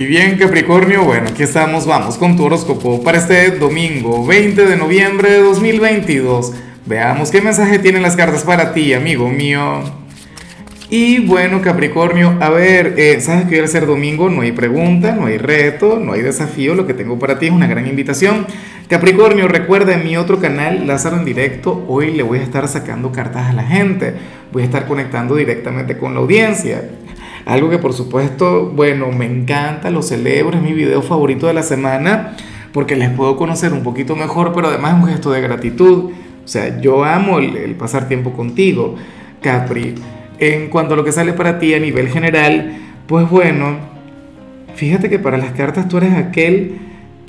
Y bien, Capricornio, bueno, aquí estamos, vamos con tu horóscopo para este domingo 20 de noviembre de 2022. Veamos qué mensaje tienen las cartas para ti, amigo mío. Y bueno, Capricornio, a ver, eh, sabes que hoy al ser domingo no hay pregunta, no hay reto, no hay desafío, lo que tengo para ti es una gran invitación. Capricornio, recuerda en mi otro canal, Lázaro en directo, hoy le voy a estar sacando cartas a la gente, voy a estar conectando directamente con la audiencia. Algo que por supuesto, bueno, me encanta, lo celebro, es mi video favorito de la semana porque les puedo conocer un poquito mejor, pero además es un gesto de gratitud. O sea, yo amo el, pasar tiempo contigo, Capri. En cuanto a lo que sale para ti a nivel general, pues bueno, fíjate que para las cartas tú eres aquel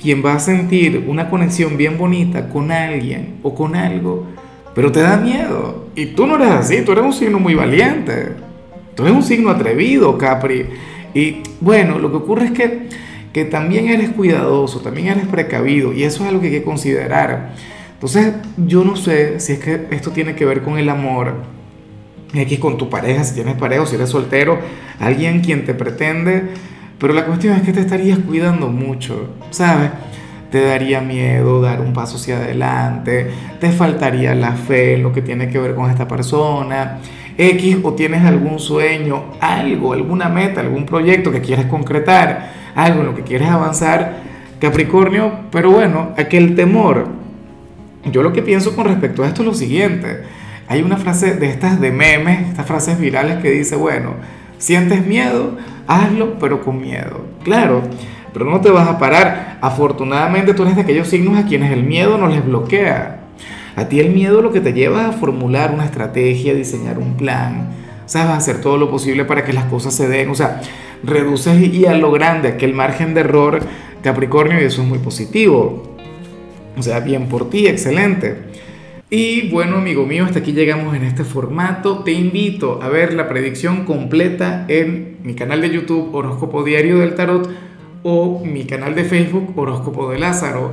quien va a sentir una conexión bien bonita con alguien o con algo, pero te da miedo. Y tú no eres así, tú eres un signo muy valiente. Tú eres un signo atrevido, Capri. Y bueno, lo que ocurre es que, que también eres cuidadoso, también eres precavido, y eso es algo que hay que considerar. Entonces, yo no sé si es que esto tiene que ver con el amor, X con tu pareja, si tienes pareja o si eres soltero, alguien quien te pretende, pero la cuestión es que te estarías cuidando mucho, ¿sabes? Te daría miedo dar un paso hacia adelante, te faltaría la fe en lo que tiene que ver con esta persona. X o tienes algún sueño, algo, alguna meta, algún proyecto que quieres concretar, algo en lo que quieres avanzar, Capricornio, pero bueno, aquel temor. Yo lo que pienso con respecto a esto es lo siguiente. Hay una frase de estas de memes, estas frases virales que dice, bueno, sientes miedo, hazlo, pero con miedo. Claro, pero no te vas a parar. Afortunadamente tú eres de aquellos signos a quienes el miedo no les bloquea. A ti el miedo lo que te lleva a formular una estrategia, diseñar un plan, sabes, a hacer todo lo posible para que las cosas se den, o sea, reduces y a lo grande aquel margen de error, Capricornio, y eso es muy positivo. O sea, bien por ti, excelente. Y bueno, amigo mío, hasta aquí llegamos en este formato. Te invito a ver la predicción completa en mi canal de YouTube Horóscopo Diario del Tarot o mi canal de Facebook Horóscopo de Lázaro.